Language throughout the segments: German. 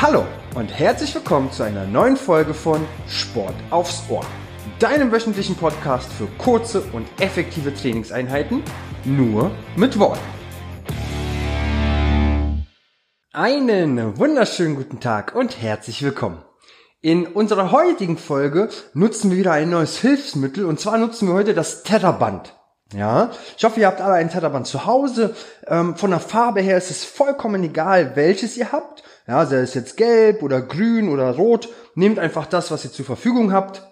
Hallo und herzlich willkommen zu einer neuen Folge von Sport aufs Ohr, deinem wöchentlichen Podcast für kurze und effektive Trainingseinheiten, nur mit Worten. Einen wunderschönen guten Tag und herzlich willkommen. In unserer heutigen Folge nutzen wir wieder ein neues Hilfsmittel und zwar nutzen wir heute das Tetherband. Ja, ich hoffe, ihr habt alle ein Tetherband zu Hause. Ähm, von der Farbe her ist es vollkommen egal, welches ihr habt. Ja, sei es jetzt gelb oder grün oder rot. Nehmt einfach das, was ihr zur Verfügung habt.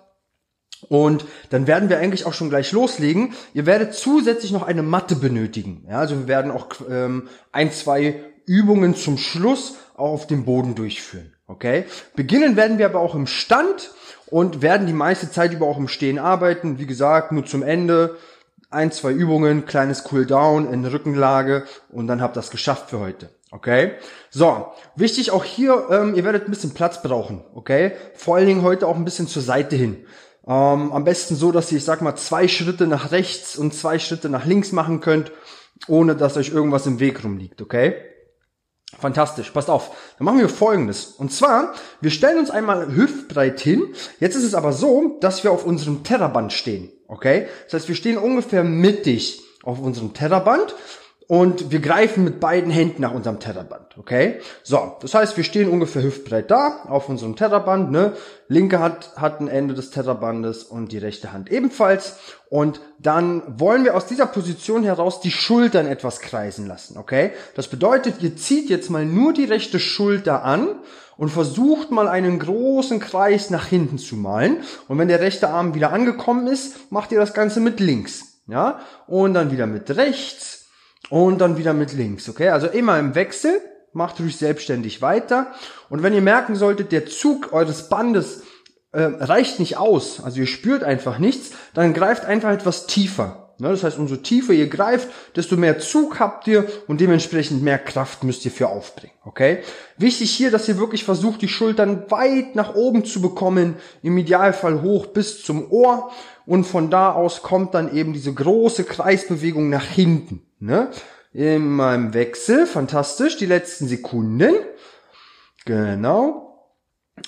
Und dann werden wir eigentlich auch schon gleich loslegen. Ihr werdet zusätzlich noch eine Matte benötigen. Ja, also wir werden auch ähm, ein, zwei Übungen zum Schluss auch auf dem Boden durchführen. Okay? Beginnen werden wir aber auch im Stand und werden die meiste Zeit über auch im Stehen arbeiten. Wie gesagt, nur zum Ende ein, zwei Übungen, kleines Cooldown in Rückenlage und dann habt ihr das geschafft für heute. Okay? So, wichtig auch hier, ähm, ihr werdet ein bisschen Platz brauchen, okay? Vor allen Dingen heute auch ein bisschen zur Seite hin. Ähm, am besten so, dass ihr, ich sag mal, zwei Schritte nach rechts und zwei Schritte nach links machen könnt, ohne dass euch irgendwas im Weg rumliegt, okay? Fantastisch, passt auf. Dann machen wir folgendes. Und zwar, wir stellen uns einmal hüftbreit hin. Jetzt ist es aber so, dass wir auf unserem Terraband stehen. Okay? Das heißt, wir stehen ungefähr mittig auf unserem Terraband und wir greifen mit beiden Händen nach unserem Tetherband, okay? So, das heißt, wir stehen ungefähr hüftbreit da auf unserem Tetherband, ne? Linke Hand hat ein Ende des Tetherbandes und die rechte Hand ebenfalls und dann wollen wir aus dieser Position heraus die Schultern etwas kreisen lassen, okay? Das bedeutet, ihr zieht jetzt mal nur die rechte Schulter an und versucht mal einen großen Kreis nach hinten zu malen und wenn der rechte Arm wieder angekommen ist, macht ihr das Ganze mit links, ja? Und dann wieder mit rechts und dann wieder mit links, okay? Also immer im Wechsel, macht ruhig selbstständig weiter. Und wenn ihr merken solltet, der Zug eures Bandes äh, reicht nicht aus, also ihr spürt einfach nichts, dann greift einfach etwas tiefer. Ne? Das heißt, umso tiefer ihr greift, desto mehr Zug habt ihr und dementsprechend mehr Kraft müsst ihr für aufbringen, okay? Wichtig hier, dass ihr wirklich versucht, die Schultern weit nach oben zu bekommen, im Idealfall hoch bis zum Ohr und von da aus kommt dann eben diese große Kreisbewegung nach hinten. Ne? Immer im Wechsel, fantastisch, die letzten Sekunden. Genau.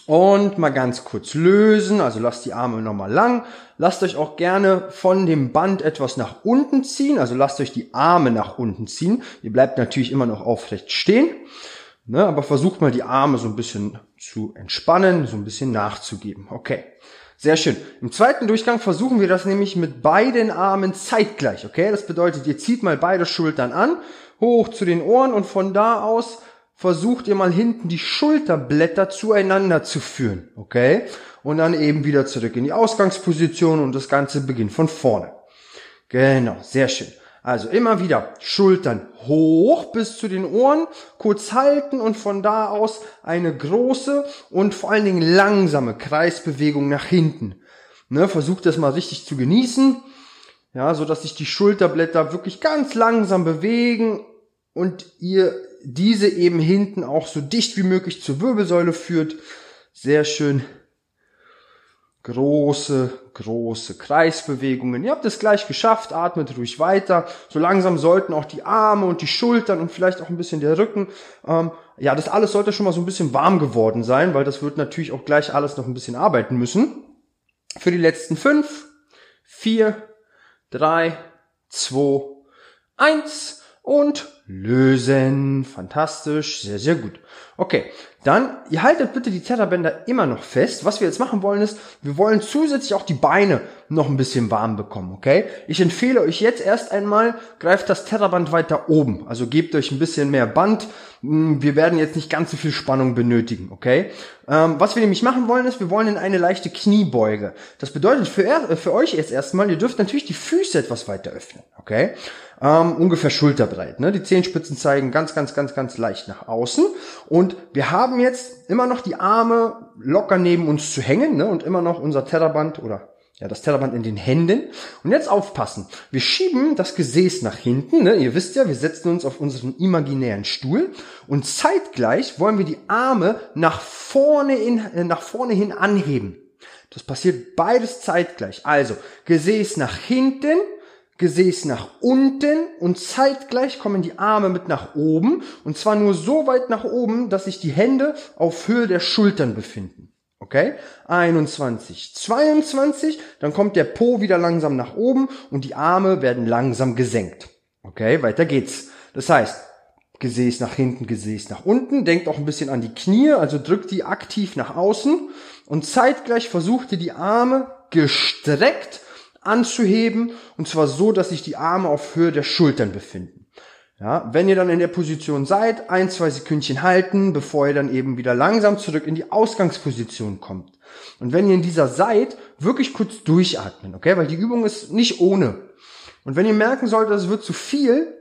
Und mal ganz kurz lösen, also lasst die Arme nochmal lang. Lasst euch auch gerne von dem Band etwas nach unten ziehen, also lasst euch die Arme nach unten ziehen. Ihr bleibt natürlich immer noch aufrecht stehen, ne, aber versucht mal die Arme so ein bisschen zu entspannen, so ein bisschen nachzugeben. Okay. Sehr schön. Im zweiten Durchgang versuchen wir das nämlich mit beiden Armen zeitgleich, okay? Das bedeutet, ihr zieht mal beide Schultern an, hoch zu den Ohren und von da aus versucht ihr mal hinten die Schulterblätter zueinander zu führen, okay? Und dann eben wieder zurück in die Ausgangsposition und das Ganze beginnt von vorne. Genau, sehr schön. Also immer wieder Schultern hoch bis zu den Ohren, kurz halten und von da aus eine große und vor allen Dingen langsame Kreisbewegung nach hinten. Ne, versucht das mal richtig zu genießen, ja, so dass sich die Schulterblätter wirklich ganz langsam bewegen und ihr diese eben hinten auch so dicht wie möglich zur Wirbelsäule führt. Sehr schön große, große Kreisbewegungen. Ihr habt es gleich geschafft, atmet ruhig weiter. So langsam sollten auch die Arme und die Schultern und vielleicht auch ein bisschen der Rücken, ähm, ja, das alles sollte schon mal so ein bisschen warm geworden sein, weil das wird natürlich auch gleich alles noch ein bisschen arbeiten müssen. Für die letzten fünf, vier, drei, zwei, eins und lösen. Fantastisch, sehr, sehr gut. Okay, dann, ihr haltet bitte die Tetherbänder immer noch fest. Was wir jetzt machen wollen ist, wir wollen zusätzlich auch die Beine noch ein bisschen warm bekommen, okay? Ich empfehle euch jetzt erst einmal, greift das Tetherband weiter oben. Also gebt euch ein bisschen mehr Band. Hm, wir werden jetzt nicht ganz so viel Spannung benötigen, okay? Ähm, was wir nämlich machen wollen ist, wir wollen in eine leichte Kniebeuge. Das bedeutet für, er, für euch jetzt erstmal, ihr dürft natürlich die Füße etwas weiter öffnen, okay? Ähm, ungefähr schulterbreit. Ne? Die Zehenspitzen zeigen ganz, ganz, ganz, ganz leicht nach außen. Und wir haben jetzt immer noch die Arme locker neben uns zu hängen ne? und immer noch unser Terraband oder ja, das Tellerband in den Händen. Und jetzt aufpassen. Wir schieben das Gesäß nach hinten. Ne? Ihr wisst ja, wir setzen uns auf unseren imaginären Stuhl. Und zeitgleich wollen wir die Arme nach vorne, in, äh, nach vorne hin anheben. Das passiert beides zeitgleich. Also, Gesäß nach hinten, Gesäß nach unten und zeitgleich kommen die Arme mit nach oben und zwar nur so weit nach oben, dass sich die Hände auf Höhe der Schultern befinden. Okay? 21, 22, dann kommt der Po wieder langsam nach oben und die Arme werden langsam gesenkt. Okay, weiter geht's. Das heißt, Gesäß nach hinten, Gesäß nach unten, denkt auch ein bisschen an die Knie, also drückt die aktiv nach außen und zeitgleich versucht ihr die Arme gestreckt anzuheben und zwar so, dass sich die Arme auf Höhe der Schultern befinden. Ja, wenn ihr dann in der Position seid, ein, zwei Sekündchen halten, bevor ihr dann eben wieder langsam zurück in die Ausgangsposition kommt. Und wenn ihr in dieser seid, wirklich kurz durchatmen, okay? Weil die Übung ist nicht ohne. Und wenn ihr merken solltet, es wird zu viel,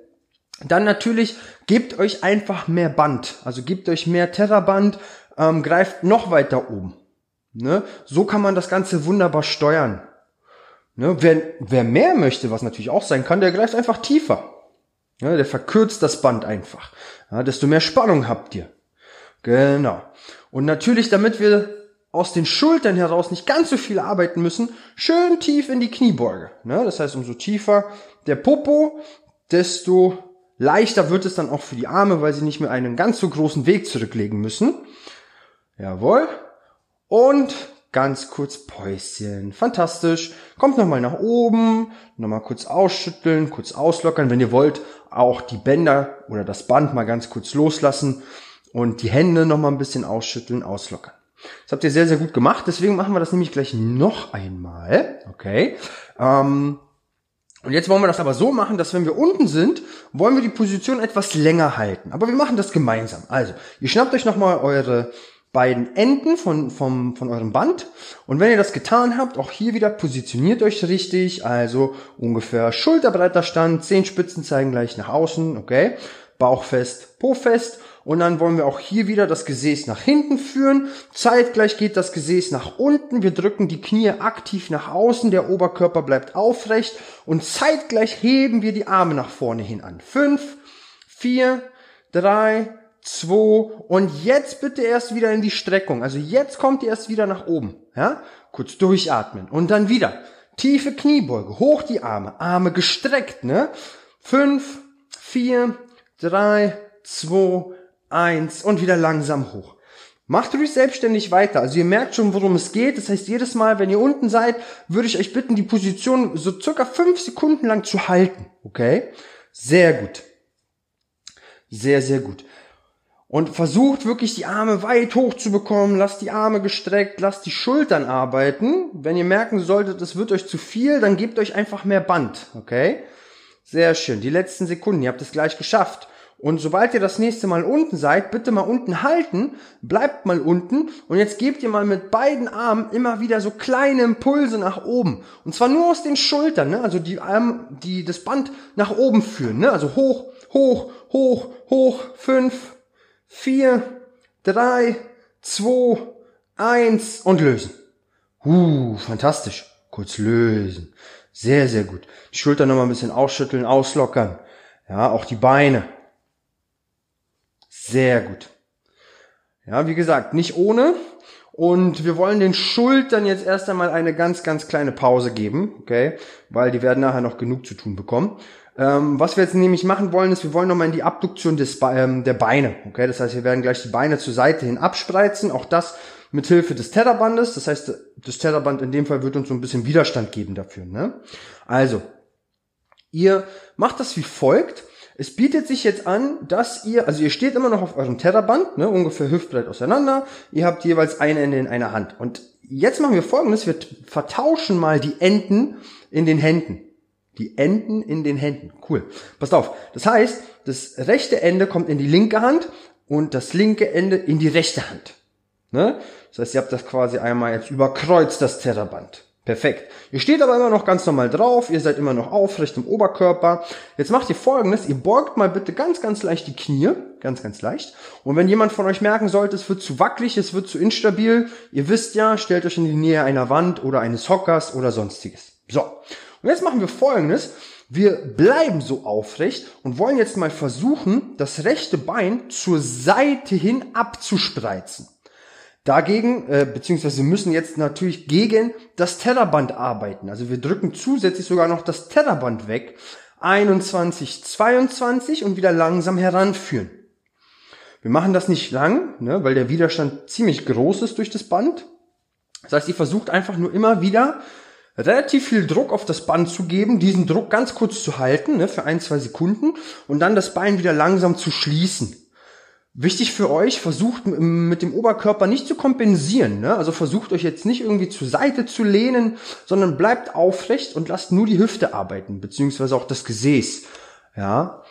dann natürlich gebt euch einfach mehr Band. Also gebt euch mehr Terraband, ähm, greift noch weiter oben. Ne? So kann man das Ganze wunderbar steuern. Ne? Wer, wer mehr möchte, was natürlich auch sein kann, der greift einfach tiefer. Ja, der verkürzt das Band einfach. Ja, desto mehr Spannung habt ihr. Genau. Und natürlich, damit wir aus den Schultern heraus nicht ganz so viel arbeiten müssen, schön tief in die Kniebeuge. Ne? Das heißt, umso tiefer der Popo, desto leichter wird es dann auch für die Arme, weil sie nicht mehr einen ganz so großen Weg zurücklegen müssen. Jawohl. Und ganz kurz Päuschen. Fantastisch. Kommt nochmal nach oben, nochmal kurz ausschütteln, kurz auslockern. Wenn ihr wollt, auch die Bänder oder das Band mal ganz kurz loslassen und die Hände nochmal ein bisschen ausschütteln, auslockern. Das habt ihr sehr, sehr gut gemacht. Deswegen machen wir das nämlich gleich noch einmal. Okay. Ähm, und jetzt wollen wir das aber so machen, dass wenn wir unten sind, wollen wir die Position etwas länger halten. Aber wir machen das gemeinsam. Also, ihr schnappt euch nochmal eure beiden Enden von, vom, von eurem Band. Und wenn ihr das getan habt, auch hier wieder positioniert euch richtig, also ungefähr schulterbreiter Stand, Zehenspitzen zeigen gleich nach außen, okay, Bauch fest, Po fest. Und dann wollen wir auch hier wieder das Gesäß nach hinten führen. Zeitgleich geht das Gesäß nach unten. Wir drücken die Knie aktiv nach außen. Der Oberkörper bleibt aufrecht. Und zeitgleich heben wir die Arme nach vorne hin an. Fünf, vier, drei, zwei und jetzt bitte erst wieder in die Streckung. Also jetzt kommt ihr erst wieder nach oben. Ja? Kurz durchatmen und dann wieder. Tiefe Kniebeuge, hoch die Arme, Arme gestreckt, ne? Fünf, vier, drei, zwei, eins und wieder langsam hoch. Macht ruhig selbstständig weiter. Also ihr merkt schon, worum es geht. Das heißt, jedes Mal, wenn ihr unten seid, würde ich euch bitten, die Position so circa fünf Sekunden lang zu halten. Okay? Sehr gut. Sehr, sehr gut und versucht wirklich die Arme weit hoch zu bekommen, lasst die Arme gestreckt, lasst die Schultern arbeiten. Wenn ihr merken solltet, es wird euch zu viel, dann gebt euch einfach mehr Band, okay? Sehr schön, die letzten Sekunden, ihr habt es gleich geschafft. Und sobald ihr das nächste Mal unten seid, bitte mal unten halten, bleibt mal unten und jetzt gebt ihr mal mit beiden Armen immer wieder so kleine Impulse nach oben. Und zwar nur aus den Schultern, ne? also die Arme, die das Band nach oben führen, ne? also hoch, hoch, hoch, hoch, fünf, vier, drei, zwei, eins und lösen. Uh, fantastisch. Kurz lösen. Sehr, sehr gut. Die Schulter nochmal ein bisschen ausschütteln, auslockern. Ja, auch die Beine. Sehr gut. Ja, wie gesagt, nicht ohne. Und wir wollen den Schultern jetzt erst einmal eine ganz, ganz kleine Pause geben, okay? Weil die werden nachher noch genug zu tun bekommen. Ähm, was wir jetzt nämlich machen wollen, ist, wir wollen nochmal in die Abduktion des ähm, der Beine. Okay, das heißt, wir werden gleich die Beine zur Seite hin abspreizen. Auch das mit Hilfe des Tetherbandes. Das heißt, das Tetherband in dem Fall wird uns so ein bisschen Widerstand geben dafür. Ne? Also, ihr macht das wie folgt. Es bietet sich jetzt an, dass ihr, also ihr steht immer noch auf eurem Tetherband, ne, ungefähr hüftbreit auseinander. Ihr habt jeweils ein Ende in einer Hand. Und jetzt machen wir folgendes, wir vertauschen mal die Enden in den Händen. Die Enden in den Händen. Cool. Passt auf. Das heißt, das rechte Ende kommt in die linke Hand und das linke Ende in die rechte Hand. Ne? Das heißt, ihr habt das quasi einmal jetzt überkreuzt, das Terraband. Perfekt. Ihr steht aber immer noch ganz normal drauf, ihr seid immer noch aufrecht im Oberkörper. Jetzt macht ihr folgendes, ihr beugt mal bitte ganz, ganz leicht die Knie, ganz, ganz leicht. Und wenn jemand von euch merken sollte, es wird zu wackelig, es wird zu instabil, ihr wisst ja, stellt euch in die Nähe einer Wand oder eines Hockers oder sonstiges. So. Und jetzt machen wir folgendes. Wir bleiben so aufrecht und wollen jetzt mal versuchen, das rechte Bein zur Seite hin abzuspreizen. dagegen, äh, beziehungsweise müssen jetzt natürlich gegen das Terraband arbeiten. Also wir drücken zusätzlich sogar noch das Terraband weg. 21, 22 und wieder langsam heranführen. Wir machen das nicht lang, ne, weil der Widerstand ziemlich groß ist durch das Band. Das heißt, ihr versucht einfach nur immer wieder relativ viel Druck auf das Band zu geben, diesen Druck ganz kurz zu halten, ne, für ein, zwei Sekunden und dann das Bein wieder langsam zu schließen. Wichtig für euch, versucht mit dem Oberkörper nicht zu kompensieren. Ne? Also versucht euch jetzt nicht irgendwie zur Seite zu lehnen, sondern bleibt aufrecht und lasst nur die Hüfte arbeiten, beziehungsweise auch das Gesäß. Ja.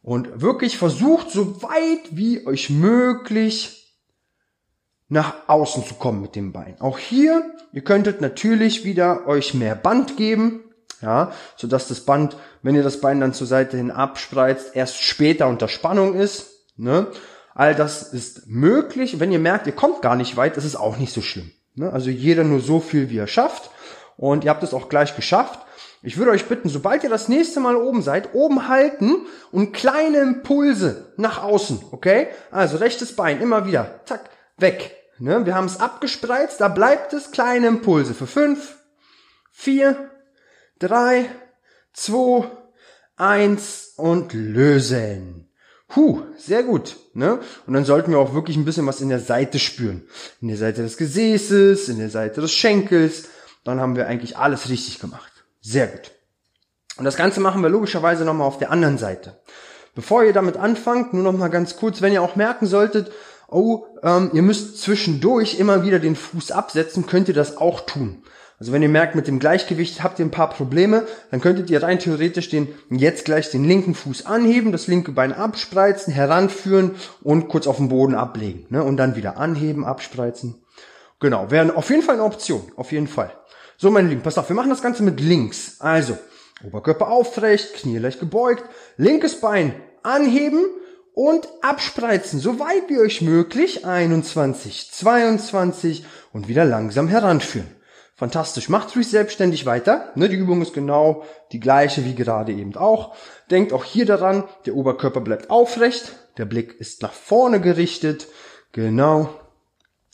Und wirklich versucht, so weit wie euch möglich nach außen zu kommen mit dem Bein. Auch hier, ihr könntet natürlich wieder euch mehr Band geben, ja, so dass das Band, wenn ihr das Bein dann zur Seite hin abspreizt, erst später unter Spannung ist, ne? All das ist möglich. Wenn ihr merkt, ihr kommt gar nicht weit, ist es auch nicht so schlimm. Ne? Also jeder nur so viel, wie er schafft. Und ihr habt es auch gleich geschafft. Ich würde euch bitten, sobald ihr das nächste Mal oben seid, oben halten und kleine Impulse nach außen, okay? Also rechtes Bein immer wieder, zack, weg. Ne? Wir haben es abgespreizt, da bleibt es, kleine Impulse für fünf, vier, drei, zwei, eins und lösen. Huh, sehr gut. Ne? Und dann sollten wir auch wirklich ein bisschen was in der Seite spüren. In der Seite des Gesäßes, in der Seite des Schenkels. Dann haben wir eigentlich alles richtig gemacht. Sehr gut. Und das Ganze machen wir logischerweise nochmal auf der anderen Seite. Bevor ihr damit anfangt, nur nochmal ganz kurz, wenn ihr auch merken solltet, oh, ähm, ihr müsst zwischendurch immer wieder den Fuß absetzen, könnt ihr das auch tun. Also wenn ihr merkt, mit dem Gleichgewicht habt ihr ein paar Probleme, dann könntet ihr rein theoretisch den jetzt gleich den linken Fuß anheben, das linke Bein abspreizen, heranführen und kurz auf den Boden ablegen. Ne? Und dann wieder anheben, abspreizen. Genau, wäre auf jeden Fall eine Option. Auf jeden Fall. So, meine Lieben, pass auf, wir machen das Ganze mit links. Also, Oberkörper aufrecht, Knie leicht gebeugt, linkes Bein anheben und abspreizen, so weit wie euch möglich. 21, 22 und wieder langsam heranführen. Fantastisch. Macht ruhig selbstständig weiter. Ne, die Übung ist genau die gleiche wie gerade eben auch. Denkt auch hier daran, der Oberkörper bleibt aufrecht, der Blick ist nach vorne gerichtet. Genau.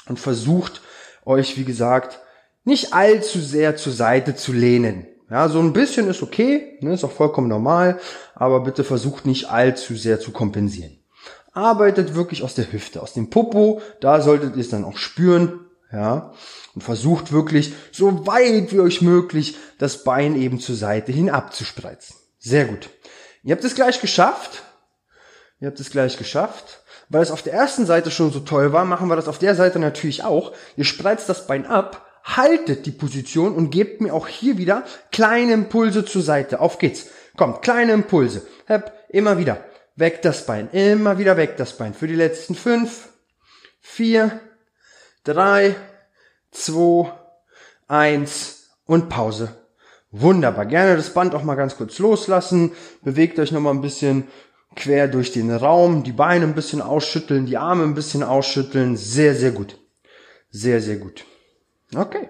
Und versucht euch, wie gesagt, nicht allzu sehr zur Seite zu lehnen. Ja, so ein bisschen ist okay, ne, ist auch vollkommen normal, aber bitte versucht nicht allzu sehr zu kompensieren. Arbeitet wirklich aus der Hüfte, aus dem Popo, da solltet ihr es dann auch spüren, ja, und versucht wirklich so weit wie euch möglich das Bein eben zur Seite hin abzuspreizen. Sehr gut. Ihr habt es gleich geschafft. Ihr habt es gleich geschafft. Weil es auf der ersten Seite schon so toll war, machen wir das auf der Seite natürlich auch. Ihr spreizt das Bein ab, haltet die Position und gebt mir auch hier wieder kleine Impulse zur Seite. Auf geht's. Kommt, kleine Impulse. Hep, immer wieder. Weg das Bein. Immer wieder weg das Bein. Für die letzten fünf, vier, drei, zwei, eins und Pause. Wunderbar. Gerne das Band auch mal ganz kurz loslassen. Bewegt euch noch mal ein bisschen quer durch den Raum. Die Beine ein bisschen ausschütteln, die Arme ein bisschen ausschütteln. Sehr, sehr gut. Sehr, sehr gut. Okay.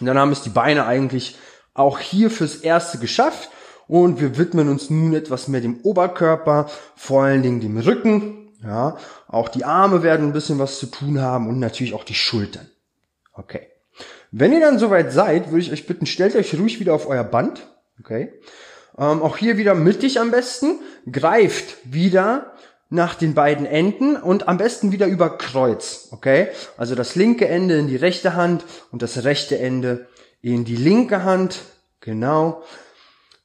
Und dann haben es die Beine eigentlich auch hier fürs Erste geschafft. Und wir widmen uns nun etwas mehr dem Oberkörper, vor allen Dingen dem Rücken. Ja, auch die Arme werden ein bisschen was zu tun haben und natürlich auch die Schultern. Okay. Wenn ihr dann soweit seid, würde ich euch bitten, stellt euch ruhig wieder auf euer Band. Okay. Ähm, auch hier wieder mittig am besten. Greift wieder nach den beiden Enden und am besten wieder über Kreuz. Okay. Also das linke Ende in die rechte Hand und das rechte Ende in die linke Hand. Genau.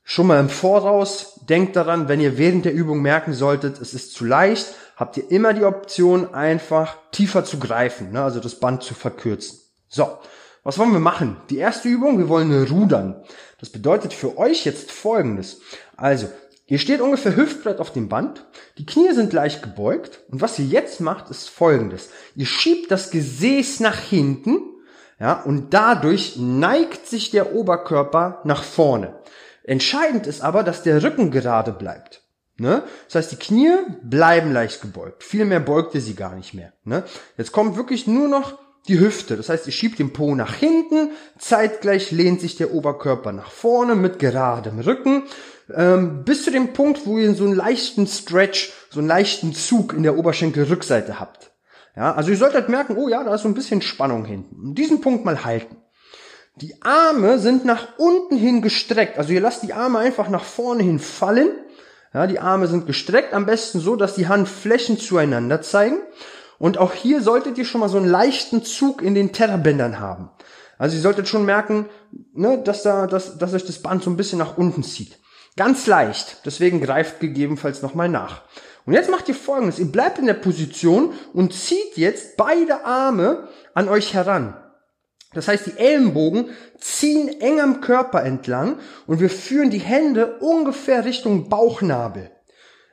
Schon mal im Voraus denkt daran, wenn ihr während der Übung merken solltet, es ist zu leicht, habt ihr immer die Option, einfach tiefer zu greifen, ne? also das Band zu verkürzen. So, was wollen wir machen? Die erste Übung, wir wollen rudern. Das bedeutet für euch jetzt folgendes. Also, ihr steht ungefähr hüftbreit auf dem Band, die Knie sind leicht gebeugt und was ihr jetzt macht, ist folgendes. Ihr schiebt das Gesäß nach hinten, ja, und dadurch neigt sich der Oberkörper nach vorne. Entscheidend ist aber, dass der Rücken gerade bleibt. Ne? Das heißt, die Knie bleiben leicht gebeugt. Viel mehr beugt ihr sie gar nicht mehr. Ne? Jetzt kommt wirklich nur noch die Hüfte. Das heißt, ihr schiebt den Po nach hinten, zeitgleich lehnt sich der Oberkörper nach vorne mit geradem Rücken, ähm, bis zu dem Punkt, wo ihr so einen leichten Stretch, so einen leichten Zug in der Oberschenkelrückseite habt. Ja, also ihr solltet merken, oh ja, da ist so ein bisschen Spannung hinten. Und diesen Punkt mal halten. Die Arme sind nach unten hin gestreckt. Also ihr lasst die Arme einfach nach vorne hin fallen. Ja, die Arme sind gestreckt, am besten so, dass die Handflächen zueinander zeigen. Und auch hier solltet ihr schon mal so einen leichten Zug in den Terrabändern haben. Also ihr solltet schon merken, ne, dass, da, dass, dass euch das Band so ein bisschen nach unten zieht. Ganz leicht. Deswegen greift gegebenenfalls nochmal nach. Und jetzt macht ihr folgendes. Ihr bleibt in der Position und zieht jetzt beide Arme an euch heran. Das heißt, die Ellenbogen ziehen eng am Körper entlang und wir führen die Hände ungefähr Richtung Bauchnabel.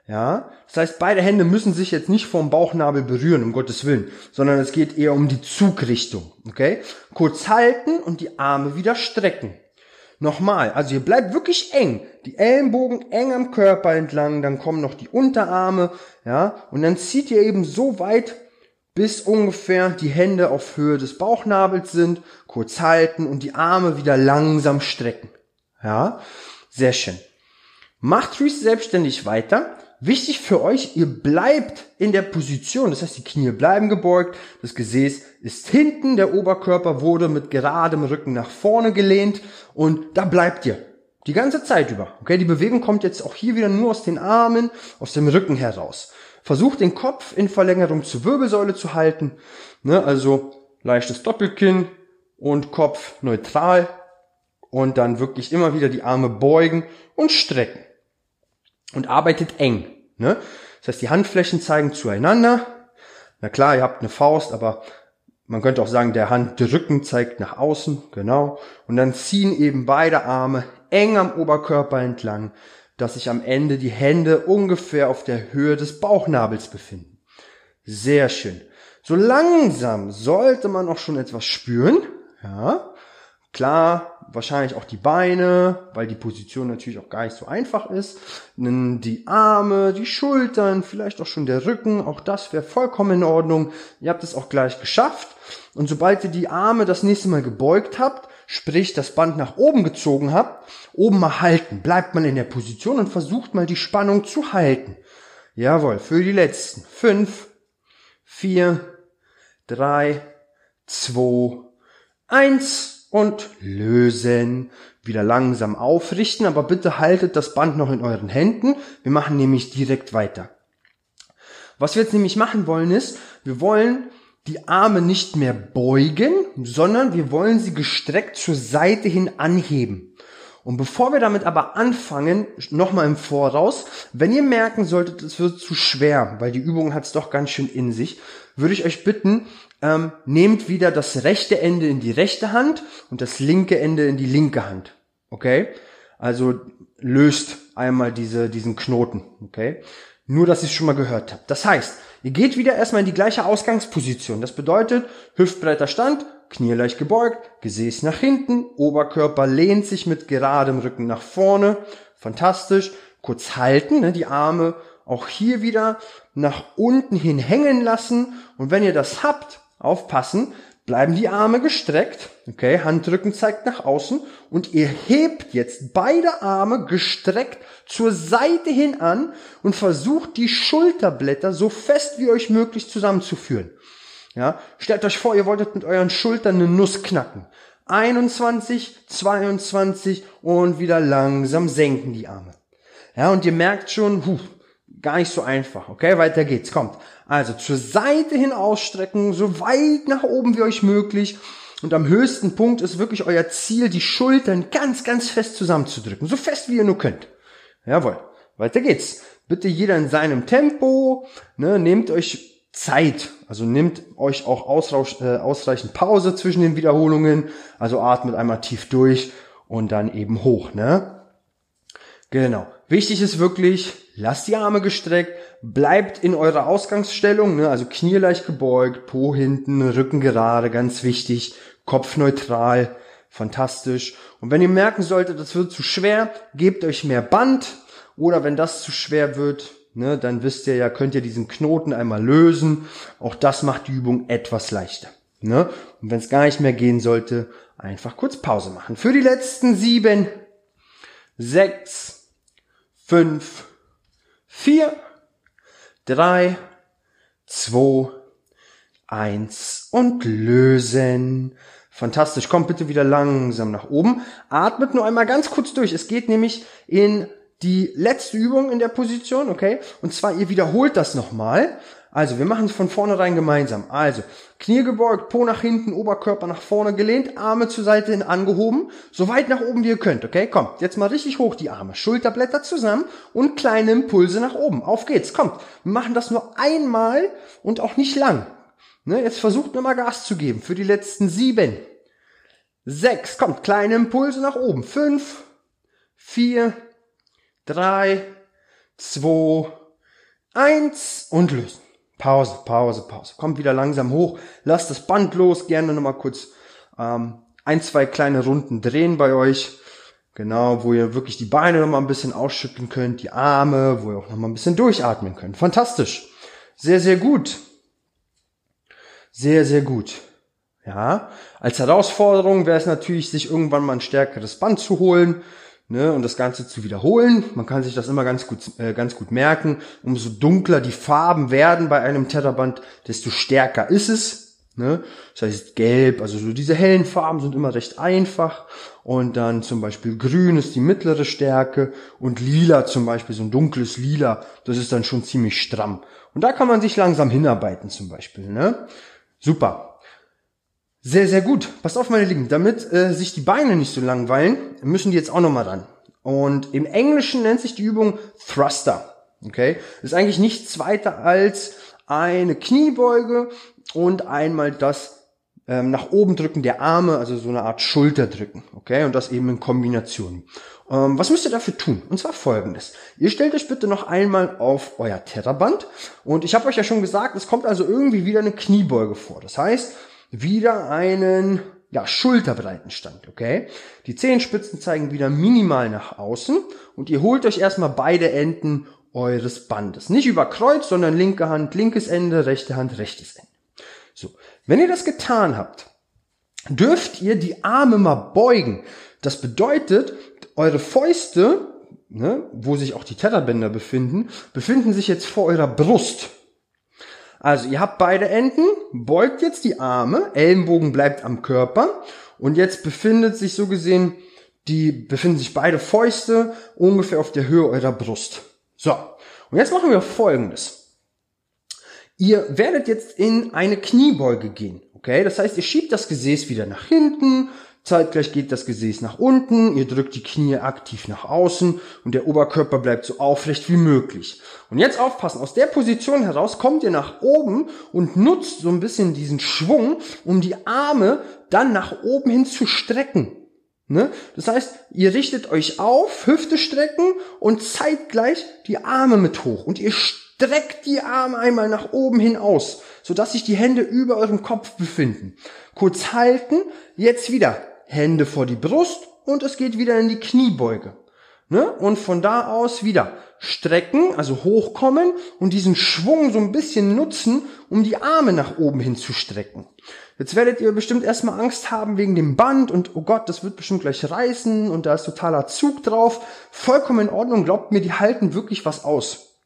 Ja, das heißt, beide Hände müssen sich jetzt nicht vom Bauchnabel berühren, um Gottes Willen, sondern es geht eher um die Zugrichtung. Okay? Kurz halten und die Arme wieder strecken. Nochmal, also ihr bleibt wirklich eng. Die Ellenbogen eng am Körper entlang, dann kommen noch die Unterarme, ja, und dann zieht ihr eben so weit, bis ungefähr die Hände auf Höhe des Bauchnabels sind, kurz halten und die Arme wieder langsam strecken. Ja, sehr schön. Macht ruhig selbstständig weiter. Wichtig für euch, ihr bleibt in der Position. Das heißt, die Knie bleiben gebeugt, das Gesäß ist hinten, der Oberkörper wurde mit geradem Rücken nach vorne gelehnt und da bleibt ihr. Die ganze Zeit über. Okay, die Bewegung kommt jetzt auch hier wieder nur aus den Armen, aus dem Rücken heraus. Versucht den Kopf in Verlängerung zur Wirbelsäule zu halten. Ne, also leichtes Doppelkinn und Kopf neutral. Und dann wirklich immer wieder die Arme beugen und strecken und arbeitet eng. Ne? Das heißt, die Handflächen zeigen zueinander. Na klar, ihr habt eine Faust, aber man könnte auch sagen, der Handrücken zeigt nach außen, genau. Und dann ziehen eben beide Arme eng am Oberkörper entlang, dass sich am Ende die Hände ungefähr auf der Höhe des Bauchnabels befinden. Sehr schön. So langsam sollte man auch schon etwas spüren. Ja. Klar, wahrscheinlich auch die Beine, weil die Position natürlich auch gar nicht so einfach ist. Die Arme, die Schultern, vielleicht auch schon der Rücken, auch das wäre vollkommen in Ordnung. Ihr habt es auch gleich geschafft. Und sobald ihr die Arme das nächste Mal gebeugt habt, sprich das Band nach oben gezogen habt, oben mal halten. Bleibt mal in der Position und versucht mal die Spannung zu halten. Jawohl, für die letzten. Fünf, vier, drei, zwei, eins und lösen. Wieder langsam aufrichten, aber bitte haltet das Band noch in euren Händen. Wir machen nämlich direkt weiter. Was wir jetzt nämlich machen wollen ist, wir wollen die Arme nicht mehr beugen, sondern wir wollen sie gestreckt zur Seite hin anheben. Und bevor wir damit aber anfangen, nochmal im Voraus, wenn ihr merken solltet, es wird zu schwer, weil die Übung hat es doch ganz schön in sich, würde ich euch bitten, ähm, nehmt wieder das rechte Ende in die rechte Hand und das linke Ende in die linke Hand. Okay? Also löst einmal diese, diesen Knoten. Okay? Nur, dass ihr es schon mal gehört habt. Das heißt, ihr geht wieder erstmal in die gleiche Ausgangsposition. Das bedeutet, hüftbreiter Stand, Knie leicht gebeugt, Gesäß nach hinten, Oberkörper lehnt sich mit geradem Rücken nach vorne. Fantastisch. Kurz halten, ne, die Arme auch hier wieder nach unten hin hängen lassen. Und wenn ihr das habt, Aufpassen, bleiben die Arme gestreckt. Okay, Handrücken zeigt nach außen und ihr hebt jetzt beide Arme gestreckt zur Seite hin an und versucht die Schulterblätter so fest wie euch möglich zusammenzuführen. Ja, stellt euch vor, ihr wolltet mit euren Schultern eine Nuss knacken. 21, 22 und wieder langsam senken die Arme. Ja, und ihr merkt schon, huh, gar nicht so einfach. Okay, weiter geht's. Kommt. Also zur Seite hin ausstrecken, so weit nach oben wie euch möglich. Und am höchsten Punkt ist wirklich euer Ziel, die Schultern ganz, ganz fest zusammenzudrücken. So fest wie ihr nur könnt. Jawohl. Weiter geht's. Bitte jeder in seinem Tempo. Ne, nehmt euch Zeit. Also nehmt euch auch äh, ausreichend Pause zwischen den Wiederholungen. Also atmet einmal tief durch und dann eben hoch. Ne? Genau. Wichtig ist wirklich, lasst die Arme gestreckt, bleibt in eurer Ausgangsstellung, ne, also Knie leicht gebeugt, Po hinten, Rücken gerade, ganz wichtig, Kopf neutral, fantastisch. Und wenn ihr merken solltet, das wird zu schwer, gebt euch mehr Band oder wenn das zu schwer wird, ne, dann wisst ihr ja, könnt ihr diesen Knoten einmal lösen. Auch das macht die Übung etwas leichter. Ne? Und wenn es gar nicht mehr gehen sollte, einfach kurz Pause machen. Für die letzten sieben, sechs, fünf, vier, drei, zwei, eins und lösen. Fantastisch. Kommt bitte wieder langsam nach oben. Atmet nur einmal ganz kurz durch. Es geht nämlich in die letzte Übung in der Position, okay? Und zwar ihr wiederholt das nochmal. Also, wir machen es von vornherein gemeinsam. Also, Knie gebeugt, Po nach hinten, Oberkörper nach vorne gelehnt, Arme zur Seite hin angehoben, so weit nach oben wie ihr könnt, okay? Kommt, jetzt mal richtig hoch die Arme, Schulterblätter zusammen und kleine Impulse nach oben. Auf geht's, kommt. Wir machen das nur einmal und auch nicht lang. Ne, jetzt versucht nur mal Gas zu geben für die letzten sieben. Sechs, kommt, kleine Impulse nach oben. Fünf, vier, drei, zwei, eins und lösen. Pause, Pause, Pause. Kommt wieder langsam hoch. Lasst das Band los. Gerne nochmal kurz ähm, ein, zwei kleine Runden drehen bei euch. Genau, wo ihr wirklich die Beine nochmal ein bisschen ausschütteln könnt, die Arme, wo ihr auch nochmal ein bisschen durchatmen könnt. Fantastisch. Sehr, sehr gut. Sehr, sehr gut. Ja, als Herausforderung wäre es natürlich, sich irgendwann mal ein stärkeres Band zu holen ne, und das Ganze zu wiederholen. Man kann sich das immer ganz gut, äh, ganz gut merken. Umso dunkler die Farben werden bei einem Tetherband, desto stärker ist es. Ne? Das heißt gelb, also so diese hellen Farben sind immer recht einfach. Und dann zum Beispiel grün ist die mittlere Stärke und lila zum Beispiel, so ein dunkles Lila, das ist dann schon ziemlich stramm. Und da kann man sich langsam hinarbeiten zum Beispiel. Ne? Super. Sehr, sehr gut. Passt auf, meine Lieben. Damit äh, sich die Beine nicht so langweilen, müssen die jetzt auch nochmal ran. Und im Englischen nennt sich die Übung Thruster. Okay? Ist eigentlich nichts weiter als eine Kniebeuge und einmal das ähm, nach oben drücken der Arme, also so eine Art Schulterdrücken. Okay? Und das eben in Kombination. Ähm, was müsst ihr dafür tun? Und zwar folgendes. Ihr stellt euch bitte noch einmal auf euer Terraband. Und ich habe euch ja schon gesagt, es kommt also irgendwie wieder eine Kniebeuge vor. Das heißt, wieder einen ja, Schulterbreitenstand, okay? Die Zehenspitzen zeigen wieder minimal nach außen und ihr holt euch erstmal beide Enden eures Bandes. Nicht über Kreuz, sondern linke Hand, linkes Ende, rechte Hand, rechtes Ende. So. Wenn ihr das getan habt, dürft ihr die Arme mal beugen. Das bedeutet, eure Fäuste, ne, wo sich auch die Tetherbänder befinden, befinden sich jetzt vor eurer Brust. Also ihr habt beide Enden, beugt jetzt die Arme, Ellenbogen bleibt am Körper und jetzt befindet sich so gesehen, die befinden sich beide Fäuste ungefähr auf der Höhe eurer Brust. So, und jetzt machen wir folgendes. Ihr werdet jetzt in eine Kniebeuge gehen, okay? Das heißt, ihr schiebt das Gesäß wieder nach hinten, Zeitgleich geht das Gesäß nach unten, ihr drückt die Knie aktiv nach außen und der Oberkörper bleibt so aufrecht wie möglich. Und jetzt aufpassen, aus der Position heraus kommt ihr nach oben und nutzt so ein bisschen diesen Schwung, um die Arme dann nach oben hin zu strecken. Ne? Das heißt, ihr richtet euch auf, Hüfte strecken und zeitgleich die Arme mit hoch. Und ihr streckt die Arme einmal nach oben hin aus, sodass sich die Hände über eurem Kopf befinden. Kurz halten, jetzt wieder Hände vor die Brust und es geht wieder in die Kniebeuge. Ne? Und von da aus wieder strecken, also hochkommen und diesen Schwung so ein bisschen nutzen, um die Arme nach oben hin zu strecken. Jetzt werdet ihr bestimmt erstmal Angst haben wegen dem Band und oh Gott, das wird bestimmt gleich reißen und da ist totaler Zug drauf. Vollkommen in Ordnung, glaubt mir, die halten wirklich was aus.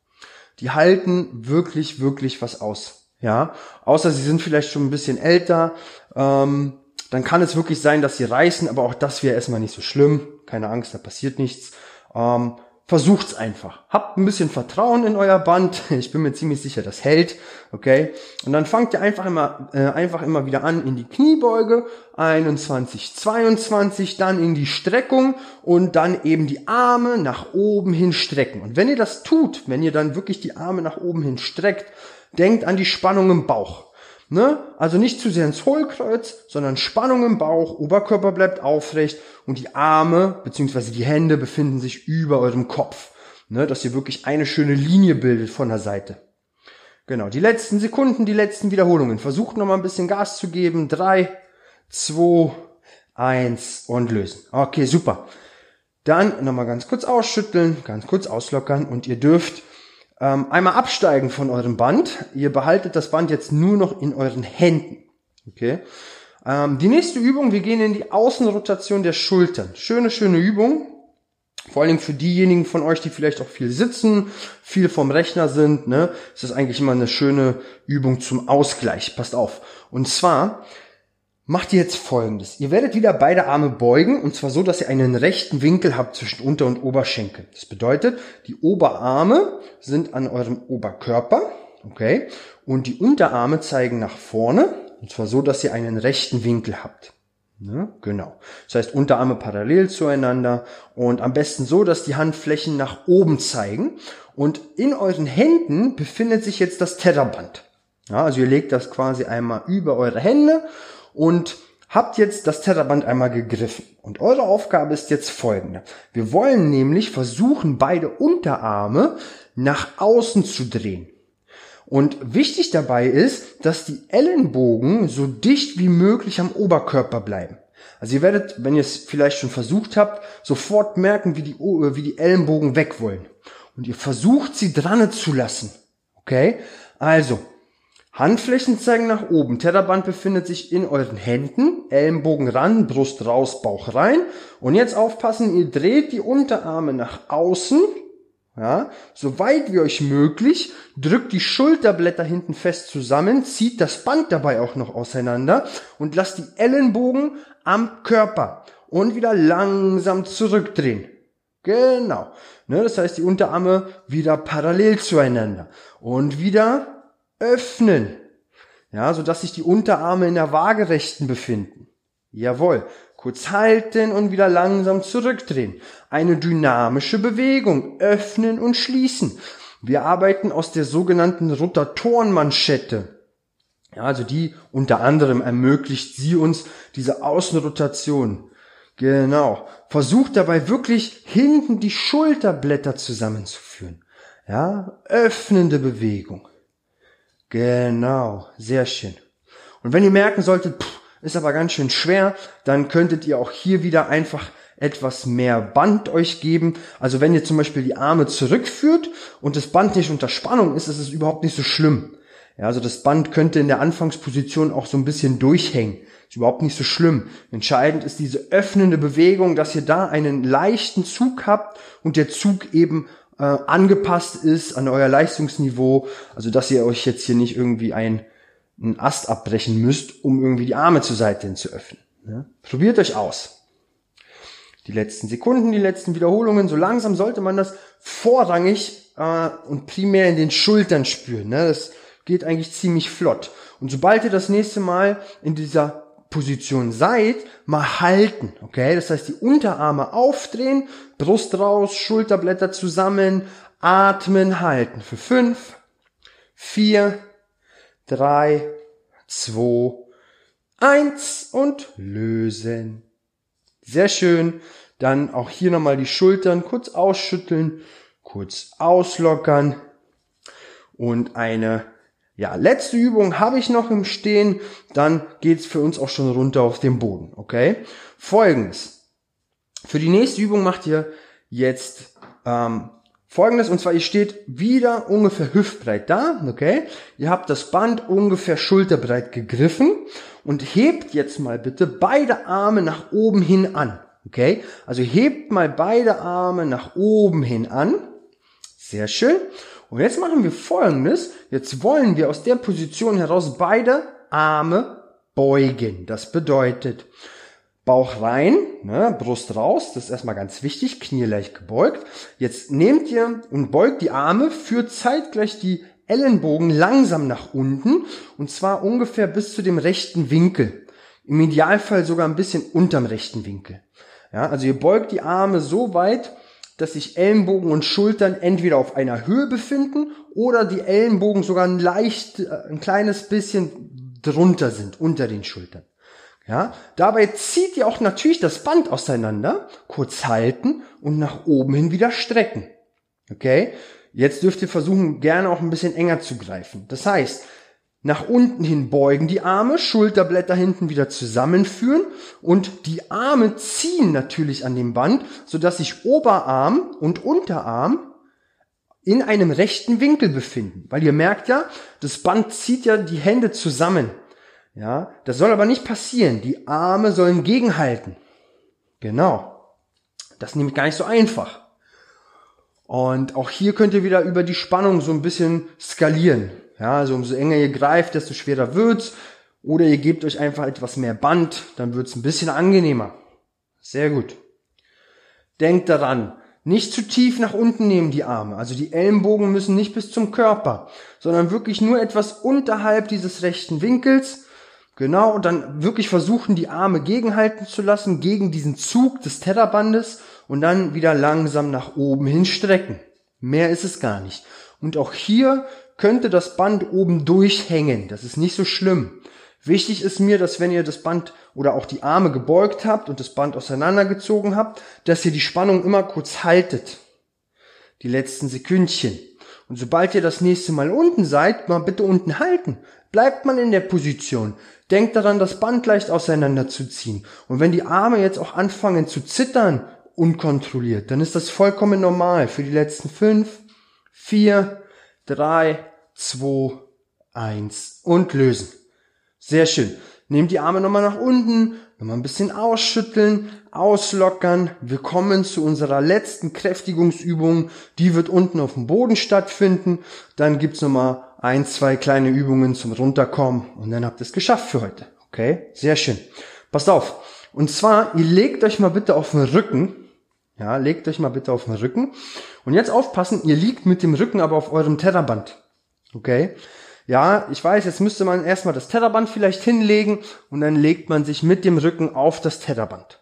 Die halten wirklich, wirklich was aus. Ja, außer sie sind vielleicht schon ein bisschen älter. Ähm, dann kann es wirklich sein, dass sie reißen, aber auch das wäre erstmal nicht so schlimm. Keine Angst, da passiert nichts. Ähm, versucht's einfach. Habt ein bisschen Vertrauen in euer Band. Ich bin mir ziemlich sicher, das hält. Okay. Und dann fangt ihr einfach immer, äh, einfach immer wieder an in die Kniebeuge. 21, 22, dann in die Streckung und dann eben die Arme nach oben hin strecken. Und wenn ihr das tut, wenn ihr dann wirklich die Arme nach oben hin streckt, denkt an die Spannung im Bauch. Ne? Also nicht zu sehr ins Hohlkreuz, sondern Spannung im Bauch, Oberkörper bleibt aufrecht und die Arme bzw. die Hände befinden sich über eurem Kopf. Ne? Dass ihr wirklich eine schöne Linie bildet von der Seite. Genau, die letzten Sekunden, die letzten Wiederholungen. Versucht nochmal ein bisschen Gas zu geben. Drei, zwei, eins und lösen. Okay, super. Dann nochmal ganz kurz ausschütteln, ganz kurz auslockern und ihr dürft ähm, einmal absteigen von eurem Band. Ihr behaltet das Band jetzt nur noch in euren Händen. Okay. Ähm, die nächste Übung, wir gehen in die Außenrotation der Schultern. Schöne, schöne Übung. Vor allem für diejenigen von euch, die vielleicht auch viel sitzen, viel vom Rechner sind, ne, ist das eigentlich immer eine schöne Übung zum Ausgleich. Passt auf. Und zwar macht ihr jetzt folgendes. Ihr werdet wieder beide Arme beugen und zwar so, dass ihr einen rechten Winkel habt zwischen Unter- und Oberschenkel. Das bedeutet, die Oberarme sind an eurem Oberkörper, okay? Und die Unterarme zeigen nach vorne und zwar so, dass ihr einen rechten Winkel habt. Ne? Genau. Das heißt, Unterarme parallel zueinander und am besten so, dass die Handflächen nach oben zeigen. Und in euren Händen befindet sich jetzt das Tetherband. Ja, also ihr legt das quasi einmal über eure Hände und habt jetzt das Tetherband einmal gegriffen. Und eure Aufgabe ist jetzt folgende. Wir wollen nämlich versuchen, beide Unterarme nach außen zu drehen. Und wichtig dabei ist, dass die Ellenbogen so dicht wie möglich am Oberkörper bleiben. Also ihr werdet, wenn ihr es vielleicht schon versucht habt, sofort merken, wie die, wie die Ellenbogen weg wollen. Und ihr versucht sie dran zu lassen. Okay? Also, Handflächen zeigen nach oben. Tetherband befindet sich in euren Händen. Ellenbogen ran, Brust raus, Bauch rein. Und jetzt aufpassen, ihr dreht die Unterarme nach außen. Ja, so weit wie euch möglich. Drückt die Schulterblätter hinten fest zusammen. Zieht das Band dabei auch noch auseinander. Und lasst die Ellenbogen am Körper. Und wieder langsam zurückdrehen. Genau. Ne, das heißt, die Unterarme wieder parallel zueinander. Und wieder öffnen. Ja, so dass sich die Unterarme in der Waagerechten befinden. Jawohl. Kurz halten und wieder langsam zurückdrehen. Eine dynamische Bewegung. Öffnen und schließen. Wir arbeiten aus der sogenannten Rotatorenmanschette. Ja, also die unter anderem ermöglicht sie uns diese Außenrotation. Genau. Versucht dabei wirklich hinten die Schulterblätter zusammenzuführen. Ja, öffnende Bewegung. Genau, sehr schön. Und wenn ihr merken solltet, pff, ist aber ganz schön schwer, dann könntet ihr auch hier wieder einfach etwas mehr Band euch geben. Also wenn ihr zum Beispiel die Arme zurückführt und das Band nicht unter Spannung ist, ist es überhaupt nicht so schlimm. Ja, also das Band könnte in der Anfangsposition auch so ein bisschen durchhängen. Ist überhaupt nicht so schlimm. Entscheidend ist diese öffnende Bewegung, dass ihr da einen leichten Zug habt und der Zug eben äh, angepasst ist an euer Leistungsniveau. Also dass ihr euch jetzt hier nicht irgendwie ein, einen Ast abbrechen müsst, um irgendwie die Arme zur Seite hin zu öffnen. Ja? Probiert euch aus. Die letzten Sekunden, die letzten Wiederholungen, so langsam sollte man das vorrangig äh, und primär in den Schultern spüren. Ne? Das geht eigentlich ziemlich flott. Und sobald ihr das nächste Mal in dieser Position seid, mal halten, okay? Das heißt, die Unterarme aufdrehen, Brust raus, Schulterblätter zusammen, atmen, halten. Für fünf, vier, drei, zwei, eins und lösen. Sehr schön. Dann auch hier nochmal die Schultern kurz ausschütteln, kurz auslockern und eine ja, letzte Übung habe ich noch im Stehen, dann geht's für uns auch schon runter auf den Boden, okay? Folgendes. Für die nächste Übung macht ihr jetzt ähm, folgendes, und zwar ihr steht wieder ungefähr hüftbreit da, okay? Ihr habt das Band ungefähr schulterbreit gegriffen und hebt jetzt mal bitte beide Arme nach oben hin an, okay? Also hebt mal beide Arme nach oben hin an. Sehr schön. Und jetzt machen wir folgendes. Jetzt wollen wir aus der Position heraus beide Arme beugen. Das bedeutet Bauch rein, ne, Brust raus, das ist erstmal ganz wichtig, Knie leicht gebeugt. Jetzt nehmt ihr und beugt die Arme, führt zeitgleich die Ellenbogen langsam nach unten und zwar ungefähr bis zu dem rechten Winkel. Im Idealfall sogar ein bisschen unterm rechten Winkel. Ja, also ihr beugt die Arme so weit, dass sich Ellenbogen und Schultern entweder auf einer Höhe befinden oder die Ellenbogen sogar ein leicht, äh, ein kleines bisschen drunter sind, unter den Schultern. Ja, dabei zieht ihr auch natürlich das Band auseinander, kurz halten und nach oben hin wieder strecken. Okay? Jetzt dürft ihr versuchen, gerne auch ein bisschen enger zu greifen. Das heißt, nach unten hin beugen die Arme, Schulterblätter hinten wieder zusammenführen und die Arme ziehen natürlich an dem Band, sodass sich Oberarm und Unterarm in einem rechten Winkel befinden. Weil ihr merkt ja, das Band zieht ja die Hände zusammen. Ja, das soll aber nicht passieren. Die Arme sollen gegenhalten. Genau. Das ist nämlich gar nicht so einfach. Und auch hier könnt ihr wieder über die Spannung so ein bisschen skalieren. Ja, also umso enger ihr greift, desto schwerer wird's. Oder ihr gebt euch einfach etwas mehr Band, dann wird's ein bisschen angenehmer. Sehr gut. Denkt daran, nicht zu tief nach unten nehmen die Arme. Also die Ellenbogen müssen nicht bis zum Körper, sondern wirklich nur etwas unterhalb dieses rechten Winkels. Genau, und dann wirklich versuchen, die Arme gegenhalten zu lassen, gegen diesen Zug des Terrabandes und dann wieder langsam nach oben hin strecken. Mehr ist es gar nicht. Und auch hier könnte das Band oben durchhängen. Das ist nicht so schlimm. Wichtig ist mir, dass wenn ihr das Band oder auch die Arme gebeugt habt und das Band auseinandergezogen habt, dass ihr die Spannung immer kurz haltet. Die letzten Sekündchen. Und sobald ihr das nächste Mal unten seid, mal bitte unten halten. Bleibt man in der Position. Denkt daran, das Band leicht auseinanderzuziehen. Und wenn die Arme jetzt auch anfangen zu zittern unkontrolliert, dann ist das vollkommen normal für die letzten fünf, vier, drei, zwei, eins und lösen. Sehr schön. Nehmt die Arme nochmal nach unten, nochmal ein bisschen ausschütteln, auslockern. Wir kommen zu unserer letzten Kräftigungsübung. Die wird unten auf dem Boden stattfinden. Dann gibt's nochmal ein, zwei kleine Übungen zum Runterkommen und dann habt ihr es geschafft für heute. Okay? Sehr schön. Passt auf. Und zwar, ihr legt euch mal bitte auf den Rücken ja, legt euch mal bitte auf den Rücken. Und jetzt aufpassen, ihr liegt mit dem Rücken aber auf eurem Terraband. Okay? Ja, ich weiß, jetzt müsste man erstmal das Terraband vielleicht hinlegen und dann legt man sich mit dem Rücken auf das Terraband.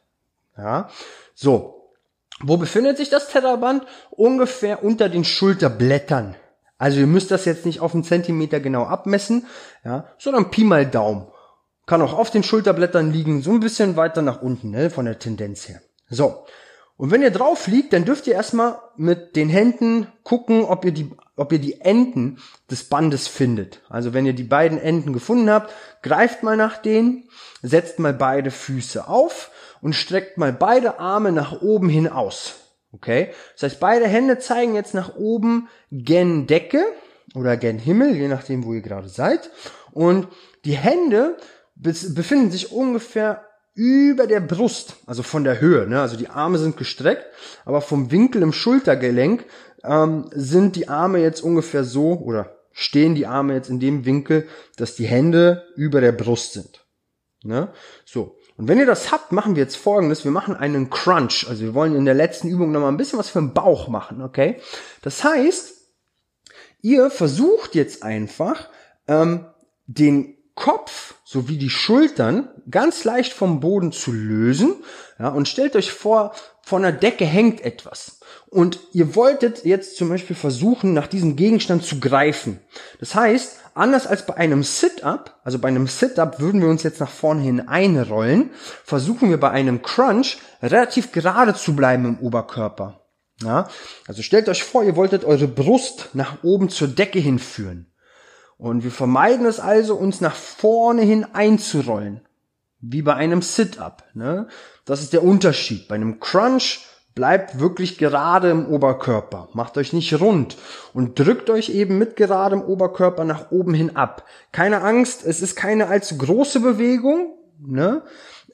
Ja, so. Wo befindet sich das Terraband? Ungefähr unter den Schulterblättern. Also ihr müsst das jetzt nicht auf einen Zentimeter genau abmessen, ja, sondern Pi mal Daumen. Kann auch auf den Schulterblättern liegen, so ein bisschen weiter nach unten, ne, von der Tendenz her. So. Und wenn ihr drauf liegt, dann dürft ihr erstmal mit den Händen gucken, ob ihr die, ob ihr die Enden des Bandes findet. Also wenn ihr die beiden Enden gefunden habt, greift mal nach denen, setzt mal beide Füße auf und streckt mal beide Arme nach oben hin aus. Okay? Das heißt, beide Hände zeigen jetzt nach oben gen Decke oder gen Himmel, je nachdem, wo ihr gerade seid. Und die Hände befinden sich ungefähr über der Brust, also von der Höhe, ne? also die Arme sind gestreckt, aber vom Winkel im Schultergelenk ähm, sind die Arme jetzt ungefähr so oder stehen die Arme jetzt in dem Winkel, dass die Hände über der Brust sind. Ne? So. Und wenn ihr das habt, machen wir jetzt folgendes. Wir machen einen Crunch. Also wir wollen in der letzten Übung nochmal ein bisschen was für den Bauch machen, okay? Das heißt, ihr versucht jetzt einfach, ähm, den Kopf sowie die Schultern ganz leicht vom Boden zu lösen. Ja, und stellt euch vor, von der Decke hängt etwas. Und ihr wolltet jetzt zum Beispiel versuchen, nach diesem Gegenstand zu greifen. Das heißt, anders als bei einem Sit-Up, also bei einem Sit-Up würden wir uns jetzt nach vorne hin einrollen, versuchen wir bei einem Crunch relativ gerade zu bleiben im Oberkörper. Ja, also stellt euch vor, ihr wolltet eure Brust nach oben zur Decke hinführen. Und wir vermeiden es also, uns nach vorne hin einzurollen. Wie bei einem Sit-Up. Ne? Das ist der Unterschied. Bei einem Crunch bleibt wirklich gerade im Oberkörper. Macht euch nicht rund und drückt euch eben mit geradem Oberkörper nach oben hin ab. Keine Angst, es ist keine allzu große Bewegung. Ne?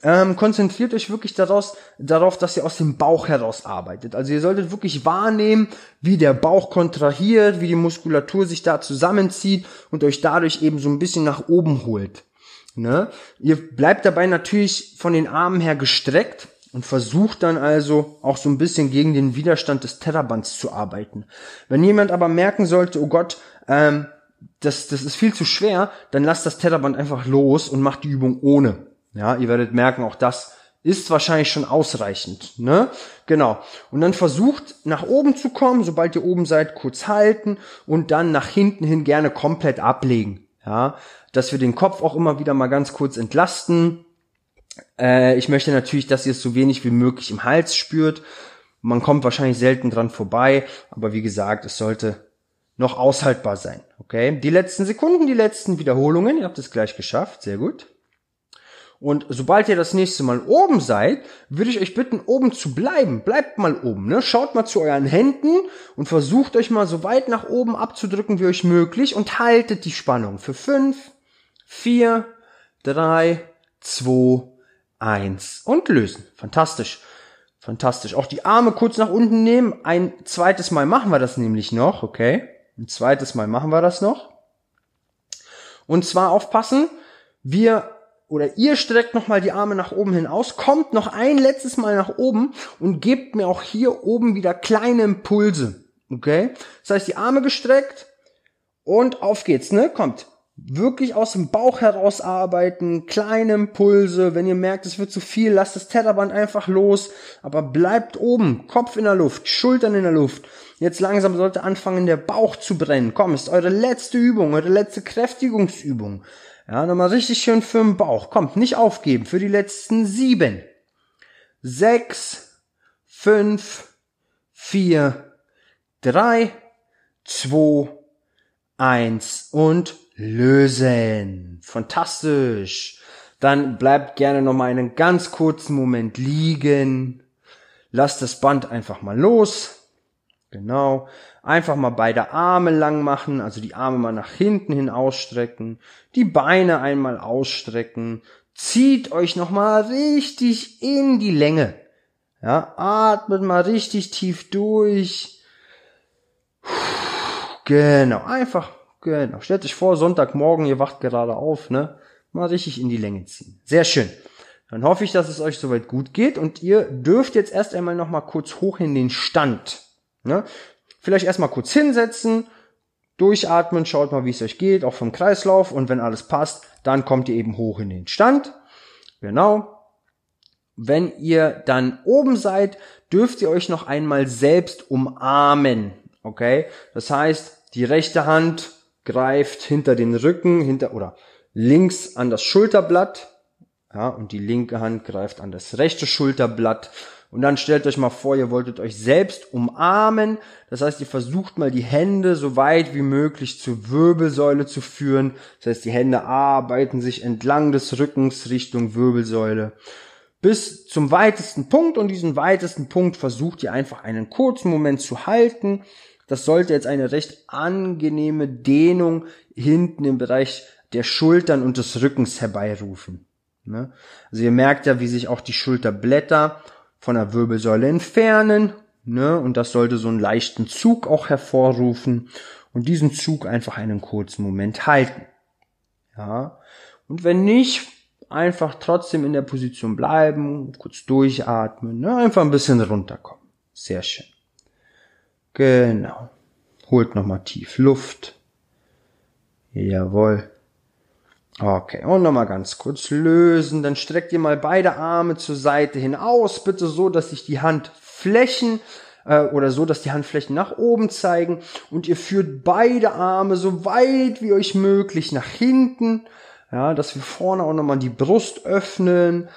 Ähm, konzentriert euch wirklich daraus, darauf, dass ihr aus dem Bauch heraus arbeitet. Also ihr solltet wirklich wahrnehmen, wie der Bauch kontrahiert, wie die Muskulatur sich da zusammenzieht und euch dadurch eben so ein bisschen nach oben holt. Ne? Ihr bleibt dabei natürlich von den Armen her gestreckt und versucht dann also auch so ein bisschen gegen den Widerstand des Terrabands zu arbeiten. Wenn jemand aber merken sollte, oh Gott, ähm, das, das ist viel zu schwer, dann lasst das Terraband einfach los und macht die Übung ohne. Ja, ihr werdet merken, auch das ist wahrscheinlich schon ausreichend, ne? Genau. Und dann versucht nach oben zu kommen, sobald ihr oben seid, kurz halten und dann nach hinten hin gerne komplett ablegen, ja? Dass wir den Kopf auch immer wieder mal ganz kurz entlasten. Äh, ich möchte natürlich, dass ihr es so wenig wie möglich im Hals spürt. Man kommt wahrscheinlich selten dran vorbei, aber wie gesagt, es sollte noch aushaltbar sein, okay? Die letzten Sekunden, die letzten Wiederholungen, ihr habt es gleich geschafft, sehr gut. Und sobald ihr das nächste Mal oben seid, würde ich euch bitten, oben zu bleiben. Bleibt mal oben, ne? Schaut mal zu euren Händen und versucht euch mal so weit nach oben abzudrücken wie euch möglich und haltet die Spannung für fünf, vier, drei, zwei, eins und lösen. Fantastisch. Fantastisch. Auch die Arme kurz nach unten nehmen. Ein zweites Mal machen wir das nämlich noch, okay? Ein zweites Mal machen wir das noch. Und zwar aufpassen, wir oder ihr streckt nochmal die Arme nach oben hin aus, kommt noch ein letztes Mal nach oben und gebt mir auch hier oben wieder kleine Impulse. Okay? Das heißt, die Arme gestreckt und auf geht's, ne? Kommt. Wirklich aus dem Bauch heraus arbeiten, kleine Impulse. Wenn ihr merkt, es wird zu viel, lasst das Tetherband einfach los, aber bleibt oben, Kopf in der Luft, Schultern in der Luft. Jetzt langsam sollte anfangen, der Bauch zu brennen. Komm, ist eure letzte Übung, eure letzte Kräftigungsübung. Ja, nochmal richtig schön für den Bauch. Kommt, nicht aufgeben. Für die letzten sieben, sechs, fünf, vier, drei, zwei, eins und lösen. Fantastisch. Dann bleibt gerne nochmal einen ganz kurzen Moment liegen. Lasst das Band einfach mal los. Genau. Einfach mal beide Arme lang machen, also die Arme mal nach hinten hin ausstrecken, die Beine einmal ausstrecken, zieht euch nochmal richtig in die Länge. Ja, atmet mal richtig tief durch. Genau, einfach, genau. Stellt euch vor, Sonntagmorgen, ihr wacht gerade auf, ne? Mal richtig in die Länge ziehen. Sehr schön. Dann hoffe ich, dass es euch soweit gut geht und ihr dürft jetzt erst einmal nochmal kurz hoch in den Stand. Ne? Vielleicht erstmal kurz hinsetzen, durchatmen, schaut mal, wie es euch geht, auch vom Kreislauf. Und wenn alles passt, dann kommt ihr eben hoch in den Stand. Genau. Wenn ihr dann oben seid, dürft ihr euch noch einmal selbst umarmen. Okay? Das heißt, die rechte Hand greift hinter den Rücken, hinter oder links an das Schulterblatt. Ja, und die linke Hand greift an das rechte Schulterblatt und dann stellt euch mal vor, ihr wolltet euch selbst umarmen. Das heißt, ihr versucht mal die Hände so weit wie möglich zur Wirbelsäule zu führen. Das heißt, die Hände arbeiten sich entlang des Rückens Richtung Wirbelsäule bis zum weitesten Punkt und diesen weitesten Punkt versucht ihr einfach einen kurzen Moment zu halten. Das sollte jetzt eine recht angenehme Dehnung hinten im Bereich der Schultern und des Rückens herbeirufen. Ne? Also ihr merkt ja, wie sich auch die Schulterblätter von der Wirbelsäule entfernen. Ne? Und das sollte so einen leichten Zug auch hervorrufen. Und diesen Zug einfach einen kurzen Moment halten. Ja. Und wenn nicht, einfach trotzdem in der Position bleiben, kurz durchatmen, ne? einfach ein bisschen runterkommen. Sehr schön. Genau. Holt nochmal tief Luft. Jawohl. Okay, und nochmal ganz kurz lösen. Dann streckt ihr mal beide Arme zur Seite hin aus, bitte so, dass sich die Handflächen äh, oder so, dass die Handflächen nach oben zeigen. Und ihr führt beide Arme so weit wie euch möglich nach hinten. Ja, dass wir vorne auch nochmal die Brust öffnen.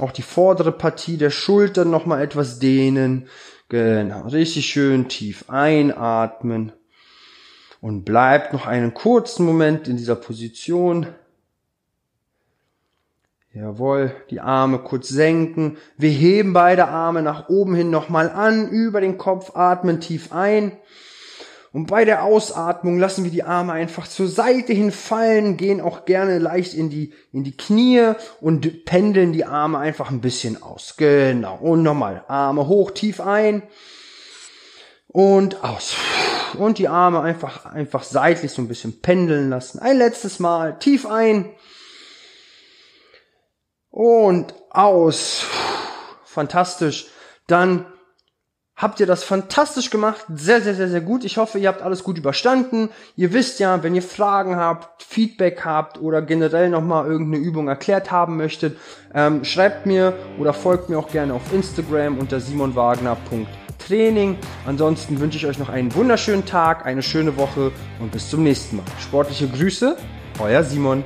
Auch die vordere Partie der Schultern nochmal etwas dehnen. Genau, richtig schön tief einatmen. Und bleibt noch einen kurzen Moment in dieser Position. Jawohl, die Arme kurz senken. Wir heben beide Arme nach oben hin nochmal an, über den Kopf, atmen tief ein. Und bei der Ausatmung lassen wir die Arme einfach zur Seite hin fallen, gehen auch gerne leicht in die, in die Knie und pendeln die Arme einfach ein bisschen aus. Genau. Und nochmal. Arme hoch, tief ein. Und aus. Und die Arme einfach, einfach seitlich so ein bisschen pendeln lassen. Ein letztes Mal. Tief ein und aus. Fantastisch. Dann habt ihr das fantastisch gemacht. Sehr, sehr, sehr, sehr gut. Ich hoffe, ihr habt alles gut überstanden. Ihr wisst ja, wenn ihr Fragen habt, Feedback habt oder generell nochmal irgendeine Übung erklärt haben möchtet, ähm, schreibt mir oder folgt mir auch gerne auf Instagram unter simonwagner.training. Ansonsten wünsche ich euch noch einen wunderschönen Tag, eine schöne Woche und bis zum nächsten Mal. Sportliche Grüße, euer Simon.